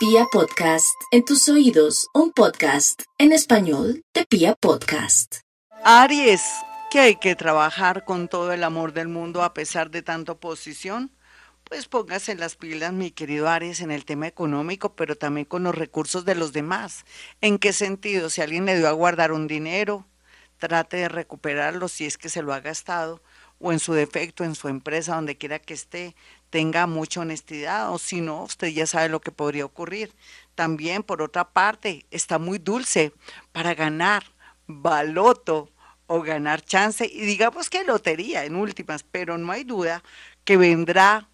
Pia Podcast, en tus oídos, un podcast en español de Pia Podcast. Aries, que hay que trabajar con todo el amor del mundo a pesar de tanta oposición. Pues póngase las pilas, mi querido Aries, en el tema económico, pero también con los recursos de los demás. ¿En qué sentido? Si alguien le dio a guardar un dinero, trate de recuperarlo si es que se lo ha gastado, o en su defecto, en su empresa, donde quiera que esté, tenga mucha honestidad o si no, usted ya sabe lo que podría ocurrir. También, por otra parte, está muy dulce para ganar baloto o ganar chance y digamos que lotería en últimas, pero no hay duda que vendrá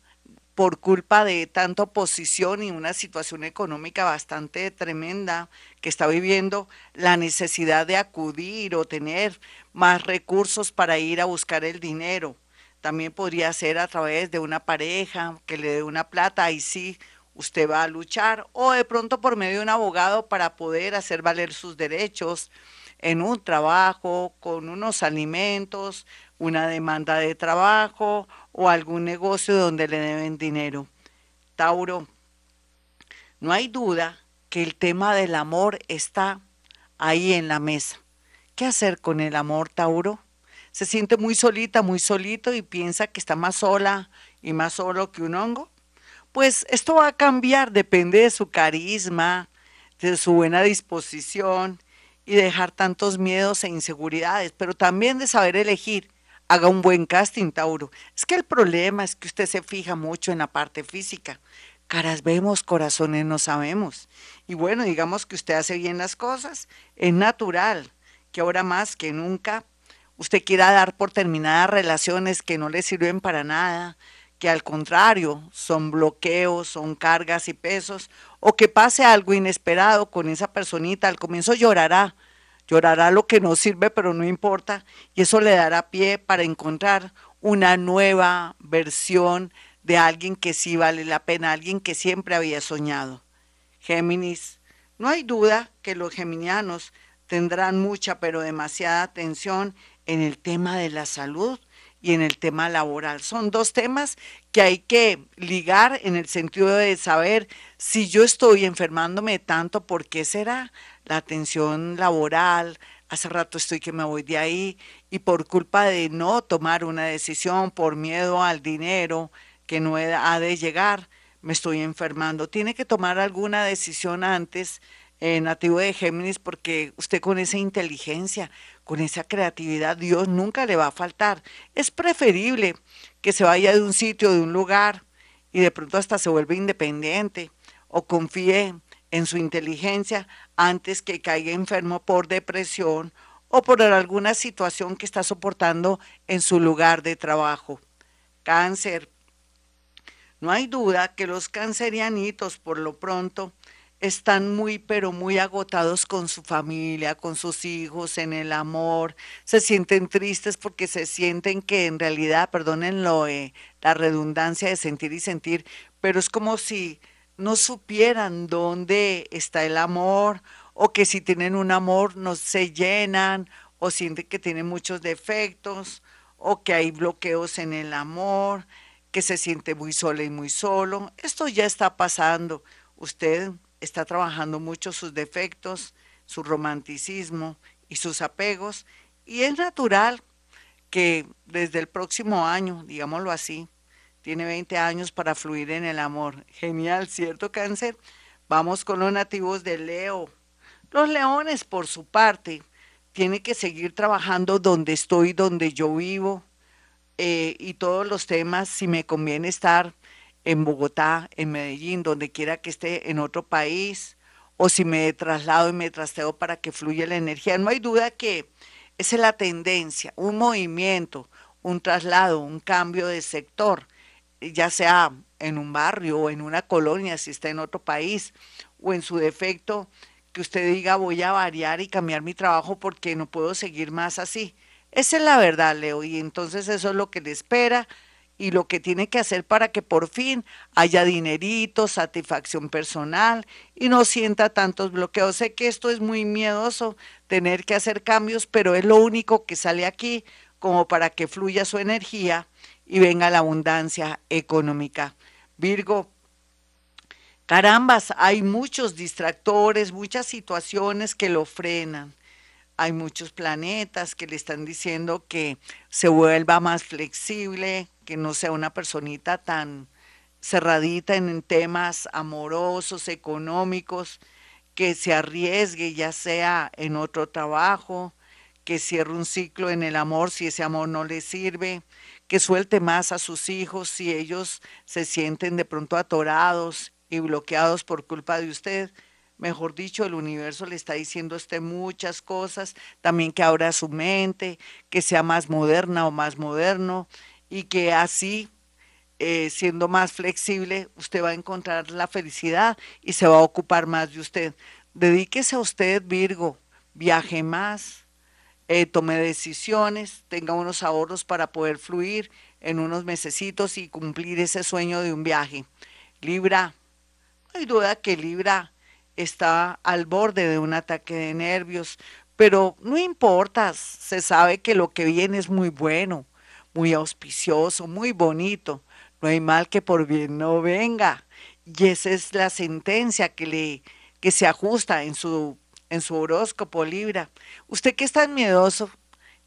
por culpa de tanta oposición y una situación económica bastante tremenda que está viviendo, la necesidad de acudir o tener más recursos para ir a buscar el dinero también podría ser a través de una pareja que le dé una plata, y sí usted va a luchar, o de pronto por medio de un abogado para poder hacer valer sus derechos en un trabajo, con unos alimentos, una demanda de trabajo o algún negocio donde le deben dinero. Tauro, no hay duda que el tema del amor está ahí en la mesa. ¿Qué hacer con el amor, Tauro? Se siente muy solita, muy solito y piensa que está más sola y más solo que un hongo? Pues esto va a cambiar, depende de su carisma, de su buena disposición y dejar tantos miedos e inseguridades, pero también de saber elegir. Haga un buen casting, Tauro. Es que el problema es que usted se fija mucho en la parte física. Caras vemos, corazones no sabemos. Y bueno, digamos que usted hace bien las cosas, es natural que ahora más que nunca usted quiera dar por terminadas relaciones que no le sirven para nada, que al contrario son bloqueos, son cargas y pesos, o que pase algo inesperado con esa personita, al comienzo llorará, llorará lo que no sirve, pero no importa, y eso le dará pie para encontrar una nueva versión de alguien que sí vale la pena, alguien que siempre había soñado. Géminis, no hay duda que los geminianos tendrán mucha, pero demasiada atención en el tema de la salud y en el tema laboral. Son dos temas que hay que ligar en el sentido de saber si yo estoy enfermándome tanto, ¿por qué será? La atención laboral, hace rato estoy que me voy de ahí y por culpa de no tomar una decisión, por miedo al dinero que no ha de llegar, me estoy enfermando. Tiene que tomar alguna decisión antes, eh, nativo de Géminis, porque usted con esa inteligencia, con esa creatividad, Dios nunca le va a faltar. Es preferible que se vaya de un sitio, de un lugar, y de pronto hasta se vuelva independiente o confíe en su inteligencia antes que caiga enfermo por depresión o por alguna situación que está soportando en su lugar de trabajo. Cáncer. No hay duda que los cancerianitos por lo pronto están muy, pero muy agotados con su familia, con sus hijos, en el amor, se sienten tristes porque se sienten que en realidad, perdónenlo, eh, la redundancia de sentir y sentir, pero es como si no supieran dónde está el amor o que si tienen un amor no se llenan o sienten que tienen muchos defectos o que hay bloqueos en el amor, que se siente muy sola y muy solo. Esto ya está pasando. Usted está trabajando mucho sus defectos, su romanticismo y sus apegos, y es natural que desde el próximo año, digámoslo así, tiene 20 años para fluir en el amor. Genial, ¿cierto, cáncer? Vamos con los nativos de Leo. Los leones, por su parte, tienen que seguir trabajando donde estoy, donde yo vivo, eh, y todos los temas, si me conviene estar en Bogotá, en Medellín, donde quiera que esté en otro país, o si me traslado y me trasteo para que fluya la energía. No hay duda que esa es la tendencia, un movimiento, un traslado, un cambio de sector, ya sea en un barrio o en una colonia, si está en otro país, o en su defecto, que usted diga voy a variar y cambiar mi trabajo porque no puedo seguir más así. Esa es la verdad, Leo, y entonces eso es lo que le espera y lo que tiene que hacer para que por fin haya dinerito, satisfacción personal y no sienta tantos bloqueos. Sé que esto es muy miedoso, tener que hacer cambios, pero es lo único que sale aquí como para que fluya su energía y venga la abundancia económica. Virgo, Carambas, hay muchos distractores, muchas situaciones que lo frenan. Hay muchos planetas que le están diciendo que se vuelva más flexible, que no sea una personita tan cerradita en temas amorosos, económicos, que se arriesgue ya sea en otro trabajo, que cierre un ciclo en el amor si ese amor no le sirve, que suelte más a sus hijos si ellos se sienten de pronto atorados y bloqueados por culpa de usted. Mejor dicho, el universo le está diciendo a usted muchas cosas, también que abra su mente, que sea más moderna o más moderno y que así, eh, siendo más flexible, usted va a encontrar la felicidad y se va a ocupar más de usted. Dedíquese a usted, Virgo, viaje más, eh, tome decisiones, tenga unos ahorros para poder fluir en unos mesecitos y cumplir ese sueño de un viaje. Libra, no hay duda que Libra está al borde de un ataque de nervios, pero no importa, se sabe que lo que viene es muy bueno muy auspicioso, muy bonito. No hay mal que por bien no venga. Y esa es la sentencia que le que se ajusta en su en su horóscopo Libra. Usted que es tan miedoso,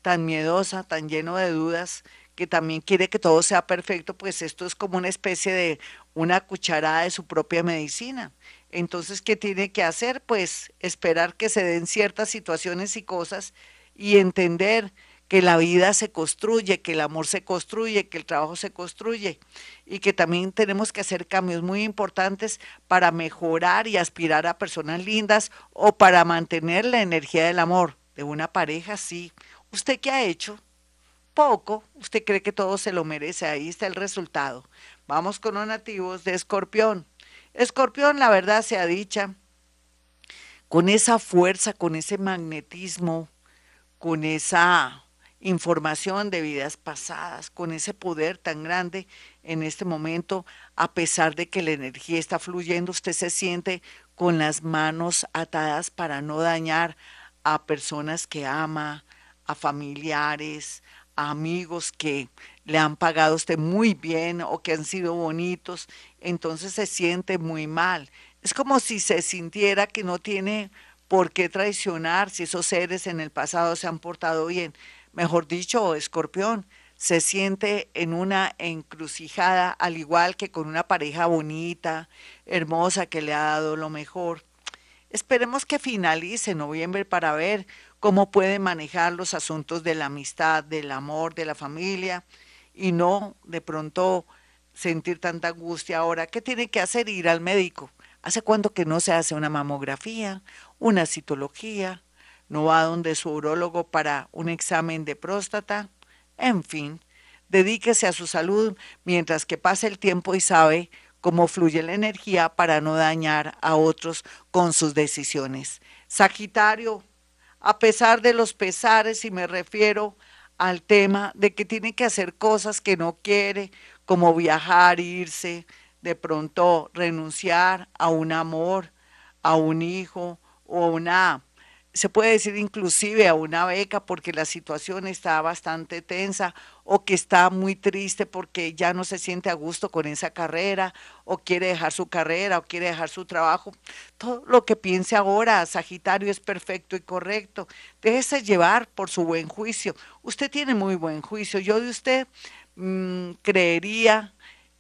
tan miedosa, tan lleno de dudas, que también quiere que todo sea perfecto, pues esto es como una especie de una cucharada de su propia medicina. Entonces, ¿qué tiene que hacer? Pues esperar que se den ciertas situaciones y cosas y entender que la vida se construye, que el amor se construye, que el trabajo se construye y que también tenemos que hacer cambios muy importantes para mejorar y aspirar a personas lindas o para mantener la energía del amor de una pareja, sí. ¿Usted qué ha hecho? Poco. ¿Usted cree que todo se lo merece? Ahí está el resultado. Vamos con los nativos de Escorpión. Escorpión, la verdad sea dicha, con esa fuerza, con ese magnetismo, con esa información de vidas pasadas, con ese poder tan grande en este momento, a pesar de que la energía está fluyendo, usted se siente con las manos atadas para no dañar a personas que ama, a familiares, amigos que le han pagado usted muy bien o que han sido bonitos, entonces se siente muy mal. Es como si se sintiera que no tiene por qué traicionar si esos seres en el pasado se han portado bien mejor dicho, escorpión, se siente en una encrucijada, al igual que con una pareja bonita, hermosa, que le ha dado lo mejor. Esperemos que finalice noviembre para ver cómo puede manejar los asuntos de la amistad, del amor, de la familia, y no de pronto sentir tanta angustia ahora. ¿Qué tiene que hacer? Ir al médico. ¿Hace cuánto que no se hace una mamografía, una citología, no va donde su urólogo para un examen de próstata, en fin, dedíquese a su salud mientras que pase el tiempo y sabe cómo fluye la energía para no dañar a otros con sus decisiones. Sagitario, a pesar de los pesares, y me refiero al tema de que tiene que hacer cosas que no quiere, como viajar, irse, de pronto renunciar a un amor, a un hijo o a una se puede decir inclusive a una beca porque la situación está bastante tensa o que está muy triste porque ya no se siente a gusto con esa carrera o quiere dejar su carrera o quiere dejar su trabajo. Todo lo que piense ahora, Sagitario, es perfecto y correcto. Déjese llevar por su buen juicio. Usted tiene muy buen juicio. Yo de usted mm, creería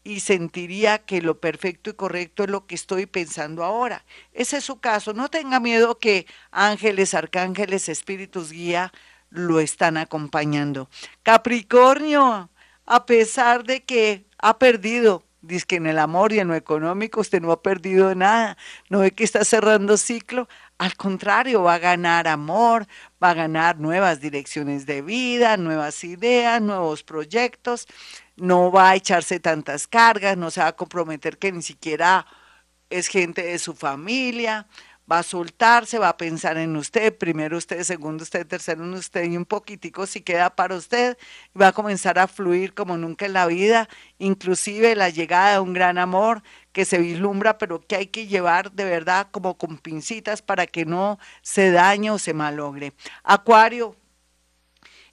y sentiría que lo perfecto y correcto es lo que estoy pensando ahora. Ese es su caso. No tenga miedo que ángeles, arcángeles, espíritus guía lo están acompañando. Capricornio, a pesar de que ha perdido, dice que en el amor y en lo económico usted no ha perdido nada, no ve que está cerrando ciclo, al contrario, va a ganar amor, va a ganar nuevas direcciones de vida, nuevas ideas, nuevos proyectos no va a echarse tantas cargas, no se va a comprometer que ni siquiera es gente de su familia, va a soltarse, va a pensar en usted, primero usted, segundo usted, tercero en usted y un poquitico si queda para usted, va a comenzar a fluir como nunca en la vida, inclusive la llegada de un gran amor que se vislumbra, pero que hay que llevar de verdad como con pincitas para que no se dañe o se malogre. Acuario,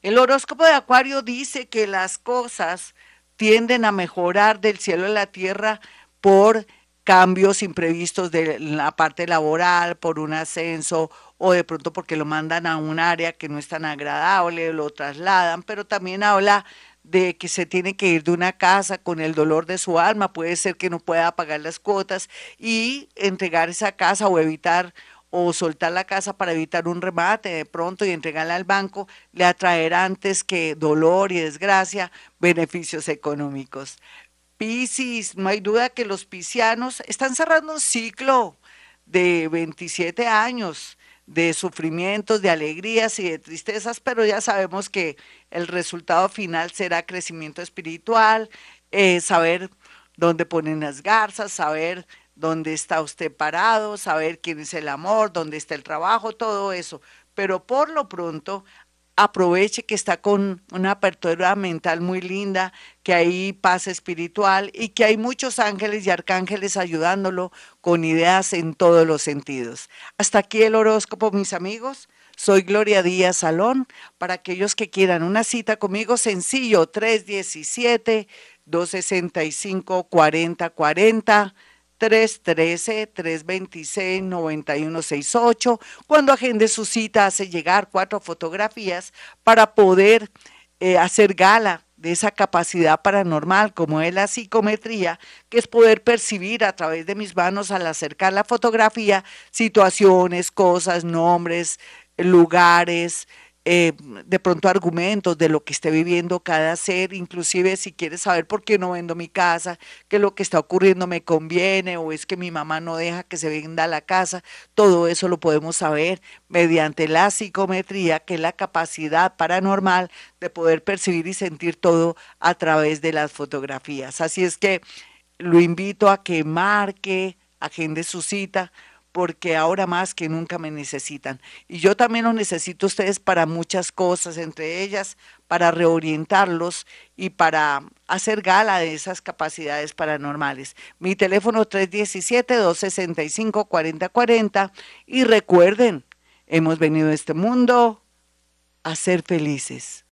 el horóscopo de Acuario dice que las cosas tienden a mejorar del cielo a la tierra por cambios imprevistos de la parte laboral, por un ascenso o de pronto porque lo mandan a un área que no es tan agradable, lo trasladan, pero también habla de que se tiene que ir de una casa con el dolor de su alma, puede ser que no pueda pagar las cuotas y entregar esa casa o evitar o soltar la casa para evitar un remate de pronto y entregarla al banco, le atraerá antes que dolor y desgracia beneficios económicos. Piscis, no hay duda que los piscianos están cerrando un ciclo de 27 años de sufrimientos, de alegrías y de tristezas, pero ya sabemos que el resultado final será crecimiento espiritual, eh, saber dónde ponen las garzas, saber dónde está usted parado, saber quién es el amor, dónde está el trabajo, todo eso. Pero por lo pronto aproveche que está con una apertura mental muy linda, que hay paz espiritual y que hay muchos ángeles y arcángeles ayudándolo con ideas en todos los sentidos. Hasta aquí el horóscopo, mis amigos. Soy Gloria Díaz Salón. Para aquellos que quieran una cita conmigo, sencillo, 317 265 4040 313-326-9168. Cuando agende su cita, hace llegar cuatro fotografías para poder eh, hacer gala de esa capacidad paranormal como es la psicometría, que es poder percibir a través de mis manos al acercar la fotografía situaciones, cosas, nombres, lugares, eh, de pronto argumentos de lo que esté viviendo cada ser, inclusive si quieres saber por qué no vendo mi casa, que lo que está ocurriendo me conviene o es que mi mamá no deja que se venda la casa, todo eso lo podemos saber mediante la psicometría, que es la capacidad paranormal de poder percibir y sentir todo a través de las fotografías. Así es que lo invito a que marque, agende su cita porque ahora más que nunca me necesitan. Y yo también los necesito ustedes para muchas cosas, entre ellas para reorientarlos y para hacer gala de esas capacidades paranormales. Mi teléfono 317-265-4040 y recuerden, hemos venido a este mundo a ser felices.